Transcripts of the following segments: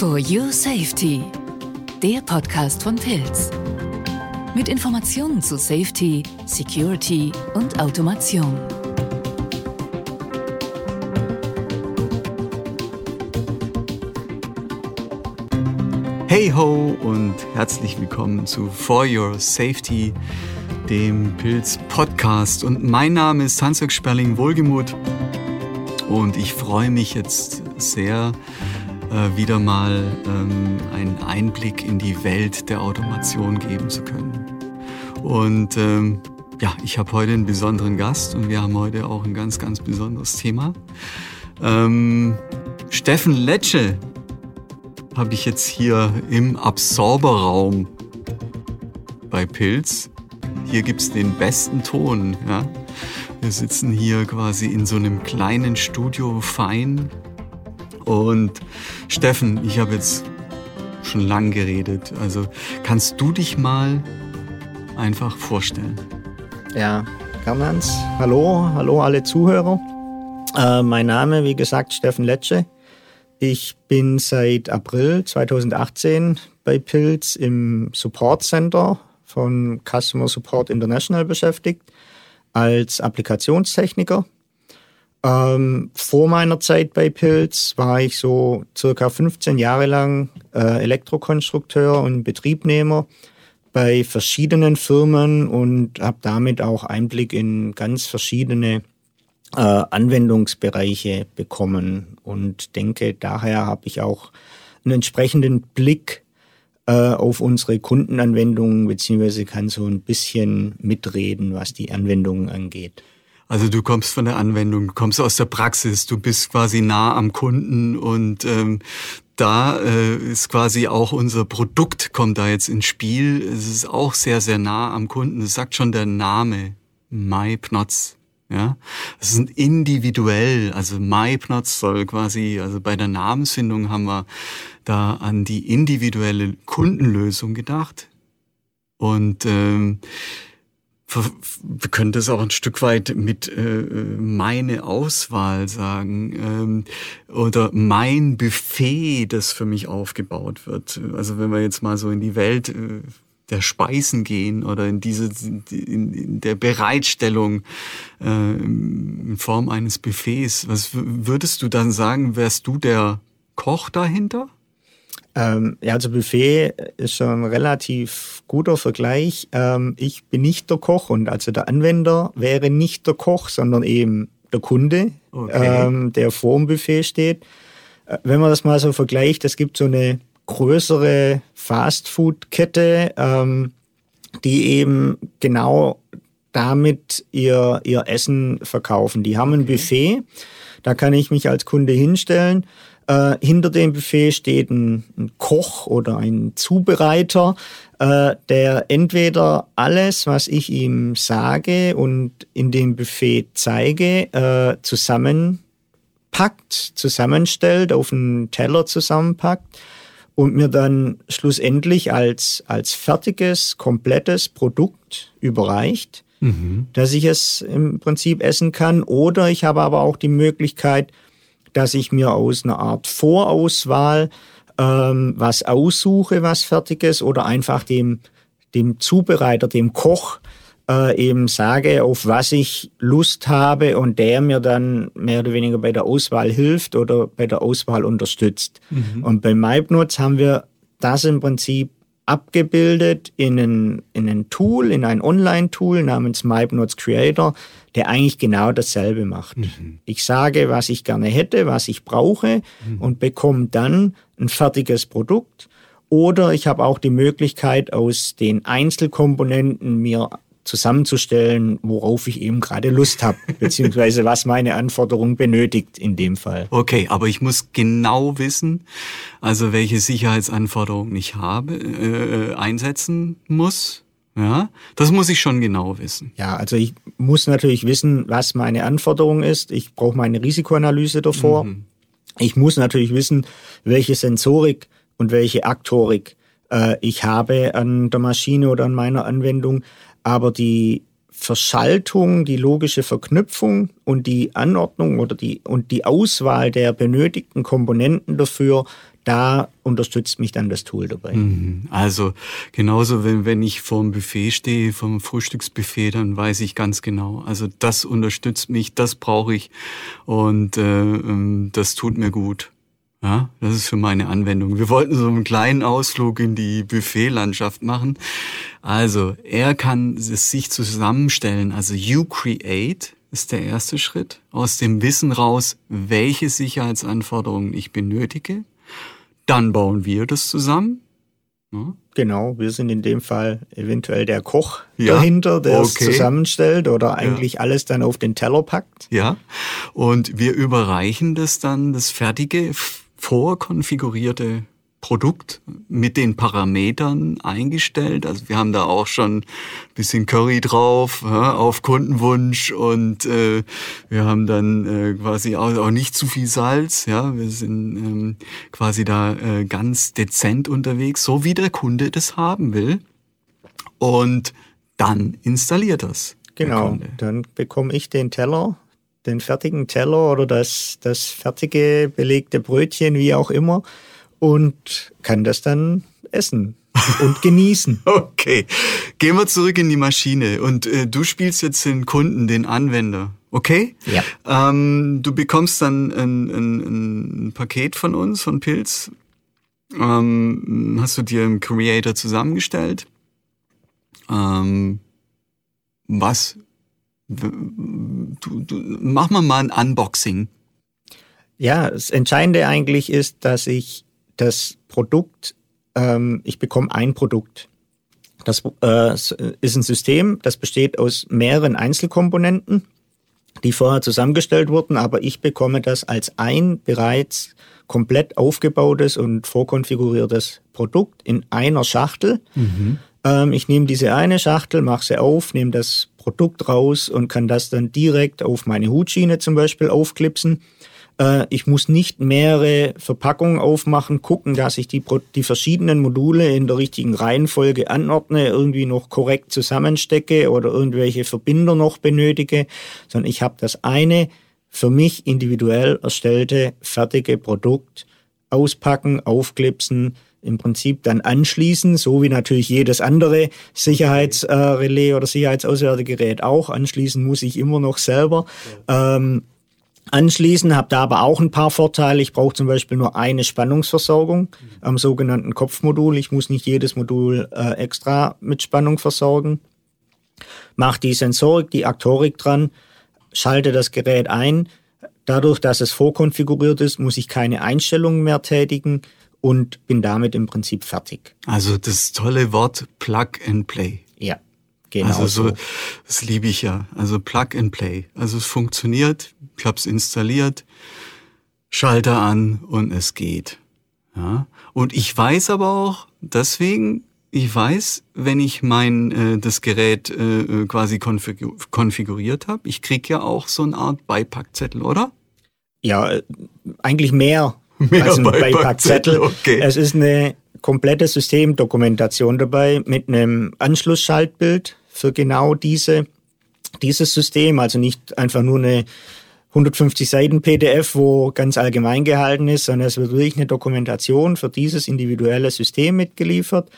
For Your Safety, der Podcast von Pilz. Mit Informationen zu Safety, Security und Automation. Hey ho und herzlich willkommen zu For Your Safety, dem Pilz Podcast. Und mein Name ist Hans-Jörg Sperling-Wohlgemuth und ich freue mich jetzt sehr, äh, wieder mal ähm, einen Einblick in die Welt der Automation geben zu können. Und ähm, ja, ich habe heute einen besonderen Gast und wir haben heute auch ein ganz, ganz besonderes Thema. Ähm, Steffen Letsche habe ich jetzt hier im Absorberraum bei Pilz. Hier gibt's den besten Ton. Ja? Wir sitzen hier quasi in so einem kleinen Studio fein und Steffen, ich habe jetzt schon lang geredet. Also kannst du dich mal einfach vorstellen? Ja, kann man's. Hallo, hallo alle Zuhörer. Äh, mein Name, wie gesagt, Steffen Letsche. Ich bin seit April 2018 bei Pilz im Support Center von Customer Support International beschäftigt als Applikationstechniker. Ähm, vor meiner Zeit bei Pilz war ich so circa 15 Jahre lang äh, Elektrokonstrukteur und Betriebnehmer bei verschiedenen Firmen und habe damit auch Einblick in ganz verschiedene äh, Anwendungsbereiche bekommen und denke, daher habe ich auch einen entsprechenden Blick äh, auf unsere Kundenanwendungen, beziehungsweise kann so ein bisschen mitreden, was die Anwendungen angeht. Also du kommst von der Anwendung, du kommst aus der Praxis, du bist quasi nah am Kunden und ähm, da äh, ist quasi auch unser Produkt kommt da jetzt ins Spiel. Es ist auch sehr, sehr nah am Kunden. Das sagt schon der Name, MyPnots. Ja, es sind individuell, also MyPnots soll quasi, also bei der Namensfindung haben wir da an die individuelle Kundenlösung gedacht. Und ähm, wir können das auch ein Stück weit mit äh, meine Auswahl sagen ähm, oder mein Buffet, das für mich aufgebaut wird. Also wenn wir jetzt mal so in die Welt äh, der Speisen gehen oder in diese in, in der Bereitstellung äh, in Form eines Buffets, was würdest du dann sagen? Wärst du der Koch dahinter? Ähm, ja, also Buffet ist schon ein relativ guter Vergleich. Ähm, ich bin nicht der Koch und also der Anwender wäre nicht der Koch, sondern eben der Kunde, okay. ähm, der vor dem Buffet steht. Äh, wenn man das mal so vergleicht, es gibt so eine größere Fastfood-Kette, ähm, die eben genau damit ihr, ihr Essen verkaufen. Die haben ein Buffet, da kann ich mich als Kunde hinstellen äh, hinter dem Buffet steht ein, ein Koch oder ein Zubereiter, äh, der entweder alles, was ich ihm sage und in dem Buffet zeige, äh, zusammenpackt, zusammenstellt, auf einen Teller zusammenpackt und mir dann schlussendlich als, als fertiges, komplettes Produkt überreicht, mhm. dass ich es im Prinzip essen kann. Oder ich habe aber auch die Möglichkeit, dass ich mir aus einer Art Vorauswahl ähm, was aussuche, was fertig ist, oder einfach dem, dem Zubereiter, dem Koch, äh, eben sage, auf was ich Lust habe und der mir dann mehr oder weniger bei der Auswahl hilft oder bei der Auswahl unterstützt. Mhm. Und bei MyPnotes haben wir das im Prinzip abgebildet in ein, in ein Tool, in ein Online-Tool namens MyPnotes Creator, der eigentlich genau dasselbe macht. Mhm. Ich sage, was ich gerne hätte, was ich brauche mhm. und bekomme dann ein fertiges Produkt. Oder ich habe auch die Möglichkeit, aus den Einzelkomponenten mir zusammenzustellen, worauf ich eben gerade Lust habe, beziehungsweise was meine Anforderung benötigt in dem Fall. Okay, aber ich muss genau wissen, also welche Sicherheitsanforderungen ich habe, äh, einsetzen muss. Ja, das muss ich schon genau wissen. Ja, also ich muss natürlich wissen, was meine Anforderung ist. Ich brauche meine Risikoanalyse davor. Mhm. Ich muss natürlich wissen, welche Sensorik und welche Aktorik äh, ich habe an der Maschine oder an meiner Anwendung. Aber die Verschaltung, die logische Verknüpfung und die Anordnung oder die, und die Auswahl der benötigten Komponenten dafür, da unterstützt mich dann das Tool dabei. Mhm. Also genauso, wenn, wenn ich vorm Buffet stehe, vom Frühstücksbuffet, dann weiß ich ganz genau. Also das unterstützt mich, das brauche ich und äh, ähm, das tut mir gut. Ja, das ist für meine Anwendung. Wir wollten so einen kleinen Ausflug in die Buffetlandschaft machen. Also, er kann es sich zusammenstellen. Also, you create ist der erste Schritt. Aus dem Wissen raus, welche Sicherheitsanforderungen ich benötige. Dann bauen wir das zusammen. Ja. Genau, wir sind in dem Fall eventuell der Koch ja, dahinter, der okay. es zusammenstellt oder eigentlich ja. alles dann auf den Teller packt. Ja, und wir überreichen das dann, das fertige vorkonfigurierte Produkt mit den Parametern eingestellt. Also wir haben da auch schon ein bisschen Curry drauf ja, auf Kundenwunsch und äh, wir haben dann äh, quasi auch, auch nicht zu viel Salz. Ja, wir sind ähm, quasi da äh, ganz dezent unterwegs, so wie der Kunde das haben will. Und dann installiert das. Genau, dann bekomme ich den Teller den fertigen Teller oder das, das fertige belegte Brötchen, wie auch immer, und kann das dann essen und genießen. Okay, gehen wir zurück in die Maschine und äh, du spielst jetzt den Kunden, den Anwender. Okay? Ja. Ähm, du bekommst dann ein, ein, ein Paket von uns, von Pilz. Ähm, hast du dir im Creator zusammengestellt. Ähm, was du, du, mach mal mal ein Unboxing. Ja, das Entscheidende eigentlich ist, dass ich das Produkt, ähm, ich bekomme ein Produkt. Das äh, ist ein System, das besteht aus mehreren Einzelkomponenten, die vorher zusammengestellt wurden, aber ich bekomme das als ein bereits komplett aufgebautes und vorkonfiguriertes Produkt in einer Schachtel. Mhm. Ähm, ich nehme diese eine Schachtel, mache sie auf, nehme das Produkt raus und kann das dann direkt auf meine Hutschiene zum Beispiel aufklipsen. Äh, ich muss nicht mehrere Verpackungen aufmachen, gucken, dass ich die, die verschiedenen Module in der richtigen Reihenfolge anordne, irgendwie noch korrekt zusammenstecke oder irgendwelche Verbinder noch benötige, sondern ich habe das eine für mich individuell erstellte fertige Produkt auspacken, aufklipsen, im Prinzip dann anschließen, so wie natürlich jedes andere Sicherheitsrelais oder Sicherheitsauswertegerät auch. Anschließen muss ich immer noch selber. Ja. Ähm, anschließen, habe da aber auch ein paar Vorteile. Ich brauche zum Beispiel nur eine Spannungsversorgung am sogenannten Kopfmodul. Ich muss nicht jedes Modul äh, extra mit Spannung versorgen. Mache die Sensorik, die Aktorik dran, schalte das Gerät ein. Dadurch, dass es vorkonfiguriert ist, muss ich keine Einstellungen mehr tätigen und bin damit im Prinzip fertig. Also das tolle Wort Plug and Play. Ja, genau. Also so, das liebe ich ja. Also Plug and Play. Also es funktioniert, ich habe es installiert, Schalter an und es geht. Ja. Und ich weiß aber auch, deswegen, ich weiß, wenn ich mein äh, das Gerät äh, quasi konfigur konfiguriert habe, ich krieg ja auch so eine Art Beipackzettel, oder? Ja, äh, eigentlich mehr Mehr also ein Beipackzettel. Okay. Es ist eine komplette Systemdokumentation dabei mit einem Anschlussschaltbild für genau diese, dieses System. Also nicht einfach nur eine 150 Seiten PDF, wo ganz allgemein gehalten ist, sondern es wird wirklich eine Dokumentation für dieses individuelle System mitgeliefert.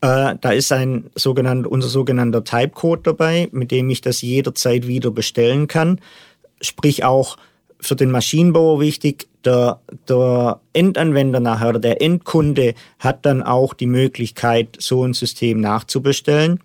Äh, da ist ein sogenannter, unser sogenannter Typecode dabei, mit dem ich das jederzeit wieder bestellen kann. Sprich auch für den Maschinenbauer wichtig, der, der Endanwender nachher oder der Endkunde hat dann auch die Möglichkeit, so ein System nachzubestellen.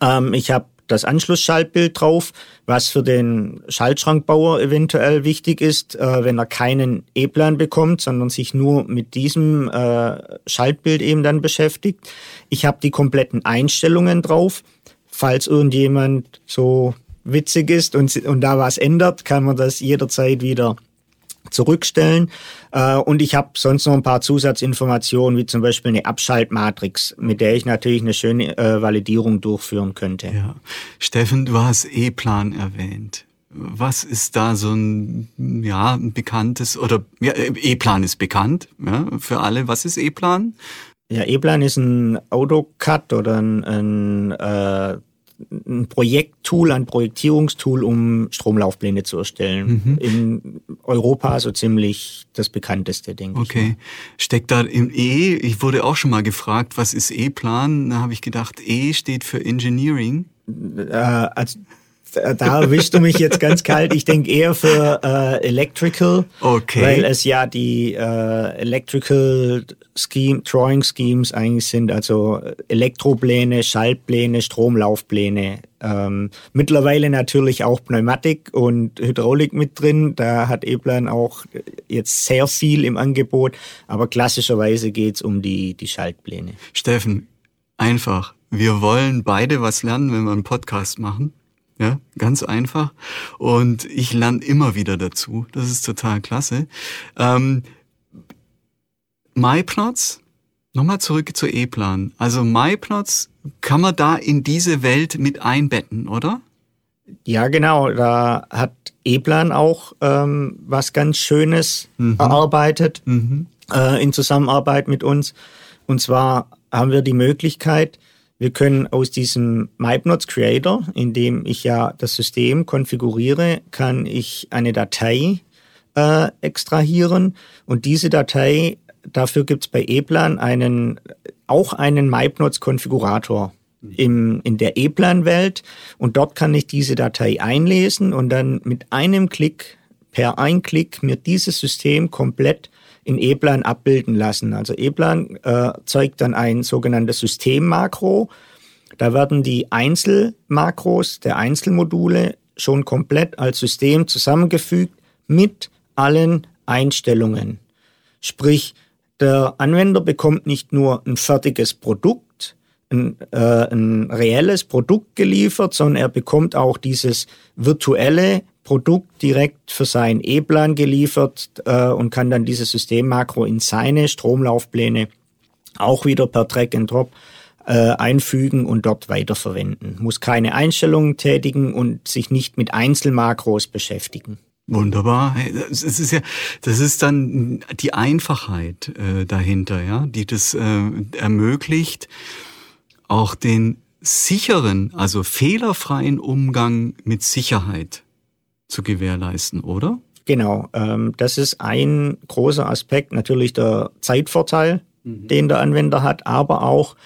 Ähm, ich habe das Anschlussschaltbild drauf, was für den Schaltschrankbauer eventuell wichtig ist, äh, wenn er keinen E-Plan bekommt, sondern sich nur mit diesem äh, Schaltbild eben dann beschäftigt. Ich habe die kompletten Einstellungen drauf. Falls irgendjemand so witzig ist und, und da was ändert, kann man das jederzeit wieder zurückstellen. Äh, und ich habe sonst noch ein paar Zusatzinformationen, wie zum Beispiel eine Abschaltmatrix, mit der ich natürlich eine schöne äh, Validierung durchführen könnte. Ja. Steffen, du hast E-Plan erwähnt. Was ist da so ein, ja, ein bekanntes, oder ja, E-Plan ist bekannt ja, für alle. Was ist E-Plan? Ja, E-Plan ist ein AutoCAD oder ein, ein äh, ein Projekttool, ein Projektierungstool, um Stromlaufpläne zu erstellen. Mhm. In Europa so ziemlich das bekannteste, denke okay. ich. Okay. Steckt da im E, ich wurde auch schon mal gefragt, was ist E-Plan? Da habe ich gedacht, E steht für Engineering. Äh, also da erwischst du mich jetzt ganz kalt. Ich denke eher für äh, Electrical, okay. weil es ja die äh, Electrical Scheme, Drawing Schemes eigentlich sind, also Elektropläne, Schaltpläne, Stromlaufpläne. Ähm, mittlerweile natürlich auch Pneumatik und Hydraulik mit drin. Da hat E-Plan auch jetzt sehr viel im Angebot, aber klassischerweise geht's um die, die Schaltpläne. Steffen, einfach. Wir wollen beide was lernen, wenn wir einen Podcast machen. Ja, ganz einfach. Und ich lerne immer wieder dazu. Das ist total klasse. Ähm, MyPlots, nochmal zurück zu E-Plan. Also MyPlots kann man da in diese Welt mit einbetten, oder? Ja, genau. Da hat E-Plan auch ähm, was ganz Schönes mhm. erarbeitet mhm. Äh, in Zusammenarbeit mit uns. Und zwar haben wir die Möglichkeit, wir können aus diesem MyPnots Creator, in dem ich ja das System konfiguriere, kann ich eine Datei äh, extrahieren. Und diese Datei, dafür gibt es bei ePlan einen, auch einen MyPnots Konfigurator im, in der ePlan-Welt. Und dort kann ich diese Datei einlesen und dann mit einem Klick, per Einklick mir dieses System komplett in E-Plan abbilden lassen. Also E-Plan äh, zeugt dann ein sogenanntes Systemmakro. Da werden die Einzelmakros der Einzelmodule schon komplett als System zusammengefügt mit allen Einstellungen. Sprich, der Anwender bekommt nicht nur ein fertiges Produkt, ein, äh, ein reelles Produkt geliefert, sondern er bekommt auch dieses virtuelle Produkt direkt für seinen E-Plan geliefert äh, und kann dann dieses Systemmakro in seine Stromlaufpläne auch wieder per Drag and Drop äh, einfügen und dort weiterverwenden. Muss keine Einstellungen tätigen und sich nicht mit Einzelmakros beschäftigen. Wunderbar. Das ist ja, das ist dann die Einfachheit äh, dahinter, ja, die das äh, ermöglicht, auch den sicheren, also fehlerfreien Umgang mit Sicherheit zu gewährleisten, oder? Genau, ähm, das ist ein großer Aspekt, natürlich der Zeitvorteil, mhm. den der Anwender hat, aber auch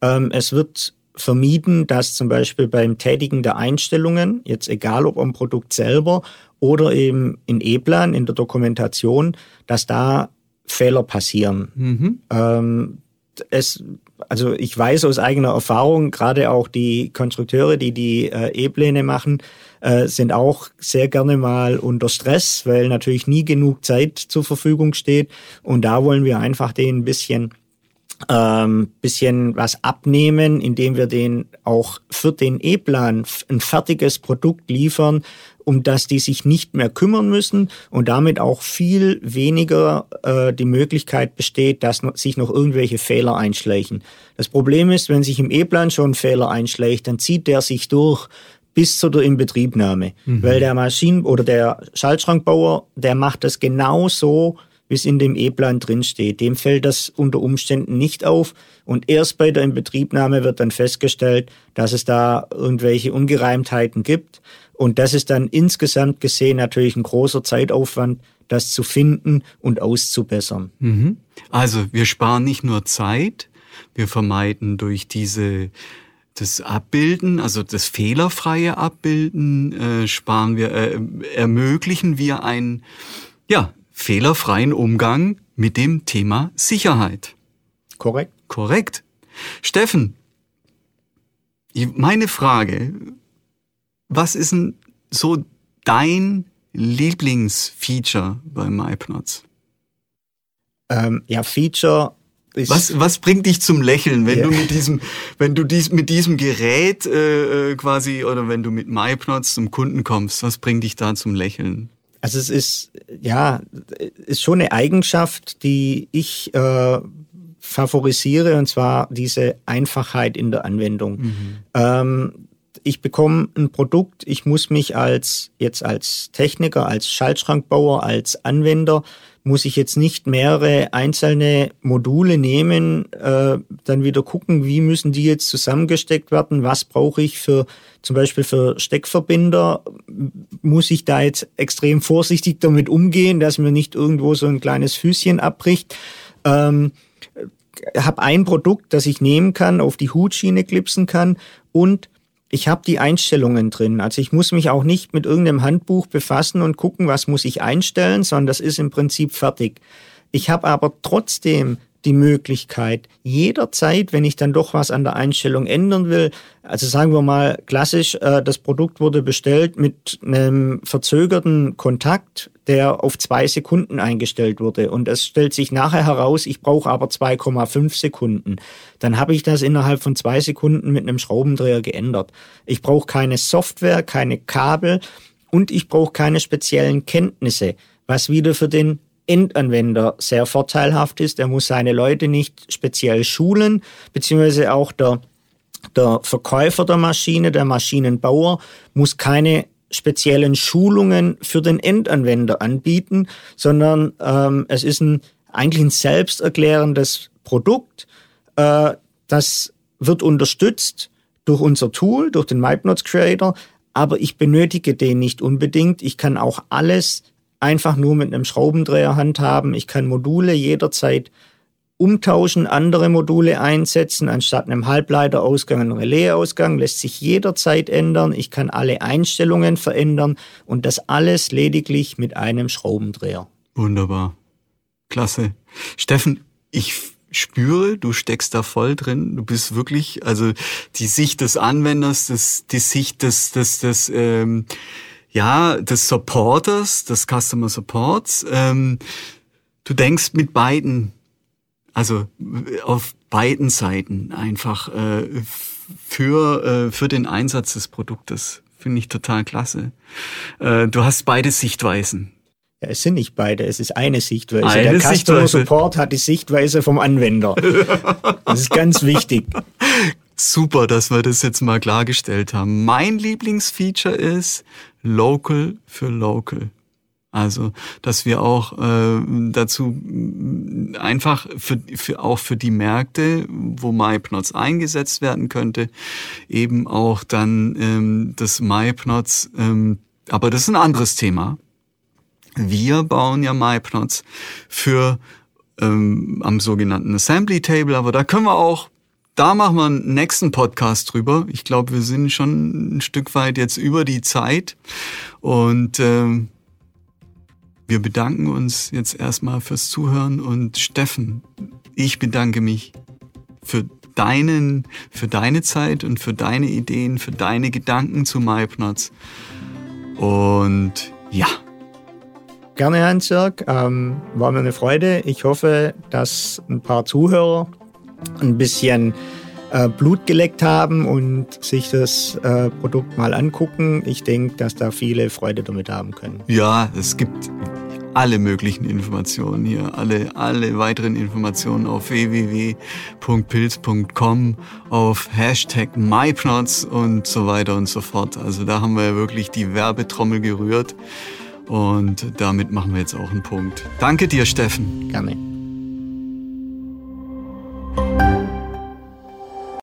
ähm, es wird vermieden, dass zum Beispiel beim Tätigen der Einstellungen, jetzt egal ob am Produkt selber oder eben in E-Plan, in der Dokumentation, dass da Fehler passieren. Mhm. Ähm, es, also ich weiß aus eigener Erfahrung, gerade auch die Konstrukteure, die die äh, E-Pläne machen, äh, sind auch sehr gerne mal unter Stress, weil natürlich nie genug Zeit zur Verfügung steht. Und da wollen wir einfach den ein bisschen ähm, bisschen was abnehmen, indem wir den auch für den E-Plan ein fertiges Produkt liefern, um das die sich nicht mehr kümmern müssen und damit auch viel weniger äh, die Möglichkeit besteht, dass noch, sich noch irgendwelche Fehler einschleichen. Das Problem ist, wenn sich im E-Plan schon ein Fehler einschleicht, dann zieht der sich durch bis zu der Inbetriebnahme. Mhm. Weil der Maschinen- oder der Schaltschrankbauer, der macht das genau so, wie es in dem E-Plan drinsteht. Dem fällt das unter Umständen nicht auf. Und erst bei der Inbetriebnahme wird dann festgestellt, dass es da irgendwelche Ungereimtheiten gibt. Und das ist dann insgesamt gesehen natürlich ein großer Zeitaufwand, das zu finden und auszubessern. Mhm. Also wir sparen nicht nur Zeit, wir vermeiden durch diese das Abbilden, also das fehlerfreie Abbilden, äh, sparen wir, äh, ermöglichen wir einen ja, fehlerfreien Umgang mit dem Thema Sicherheit. Korrekt. Korrekt. Steffen, meine Frage, was ist denn so dein Lieblingsfeature bei MyPnots? Ähm, ja, Feature was, was bringt dich zum Lächeln, wenn ja. du mit diesem, wenn du dies, mit diesem Gerät äh, äh, quasi oder wenn du mit MyPnots zum Kunden kommst, was bringt dich da zum Lächeln? Also es ist ja ist schon eine Eigenschaft, die ich äh, favorisiere und zwar diese Einfachheit in der Anwendung. Mhm. Ähm, ich bekomme ein Produkt, ich muss mich als jetzt als Techniker, als Schaltschrankbauer, als Anwender muss ich jetzt nicht mehrere einzelne Module nehmen, äh, dann wieder gucken, wie müssen die jetzt zusammengesteckt werden, was brauche ich für zum Beispiel für Steckverbinder, muss ich da jetzt extrem vorsichtig damit umgehen, dass mir nicht irgendwo so ein kleines Füßchen abbricht. Ähm, habe ein Produkt, das ich nehmen kann, auf die Hutschiene klipsen kann und ich habe die Einstellungen drin. Also ich muss mich auch nicht mit irgendeinem Handbuch befassen und gucken, was muss ich einstellen, sondern das ist im Prinzip fertig. Ich habe aber trotzdem die Möglichkeit, jederzeit, wenn ich dann doch was an der Einstellung ändern will, also sagen wir mal klassisch, äh, das Produkt wurde bestellt mit einem verzögerten Kontakt, der auf zwei Sekunden eingestellt wurde und es stellt sich nachher heraus, ich brauche aber 2,5 Sekunden. Dann habe ich das innerhalb von zwei Sekunden mit einem Schraubendreher geändert. Ich brauche keine Software, keine Kabel und ich brauche keine speziellen Kenntnisse, was wieder für den Endanwender sehr vorteilhaft ist. Er muss seine Leute nicht speziell schulen, beziehungsweise auch der, der Verkäufer der Maschine, der Maschinenbauer, muss keine speziellen Schulungen für den Endanwender anbieten, sondern ähm, es ist ein, eigentlich ein selbsterklärendes Produkt, äh, das wird unterstützt durch unser Tool, durch den MyPnots Creator, aber ich benötige den nicht unbedingt. Ich kann auch alles einfach nur mit einem Schraubendreher handhaben. Ich kann Module jederzeit umtauschen, andere Module einsetzen, anstatt einem Halbleiterausgang einen Relaisausgang, lässt sich jederzeit ändern. Ich kann alle Einstellungen verändern und das alles lediglich mit einem Schraubendreher. Wunderbar. Klasse. Steffen, ich spüre, du steckst da voll drin. Du bist wirklich, also die Sicht des Anwenders, das, die Sicht des, des, des ähm, ja, des Supporters, des Customer Supports. Ähm, du denkst mit beiden, also auf beiden Seiten einfach äh, für, äh, für den Einsatz des Produktes. Finde ich total klasse. Äh, du hast beide Sichtweisen. Ja, es sind nicht beide, es ist eine Sichtweise. Eine Der Customer Sichtweise. Support hat die Sichtweise vom Anwender. Das ist ganz wichtig. Super, dass wir das jetzt mal klargestellt haben. Mein Lieblingsfeature ist, Local für Local. Also, dass wir auch äh, dazu einfach für, für auch für die Märkte, wo MyPnots eingesetzt werden könnte, eben auch dann ähm, das MyPnots, ähm, aber das ist ein anderes Thema. Wir bauen ja MyPnots für ähm, am sogenannten Assembly Table, aber da können wir auch da machen wir einen nächsten Podcast drüber. Ich glaube, wir sind schon ein Stück weit jetzt über die Zeit. Und ähm, wir bedanken uns jetzt erstmal fürs Zuhören. Und Steffen, ich bedanke mich für deinen, für deine Zeit und für deine Ideen, für deine Gedanken zu MyPnots. Und ja. Gerne, Hans-Jörg. Ähm, war mir eine Freude. Ich hoffe, dass ein paar Zuhörer ein bisschen äh, Blut geleckt haben und sich das äh, Produkt mal angucken. Ich denke, dass da viele Freude damit haben können. Ja, es gibt alle möglichen Informationen hier, alle, alle weiteren Informationen auf www.pilz.com, auf Hashtag MyPnots und so weiter und so fort. Also da haben wir wirklich die Werbetrommel gerührt und damit machen wir jetzt auch einen Punkt. Danke dir, Steffen. Gerne.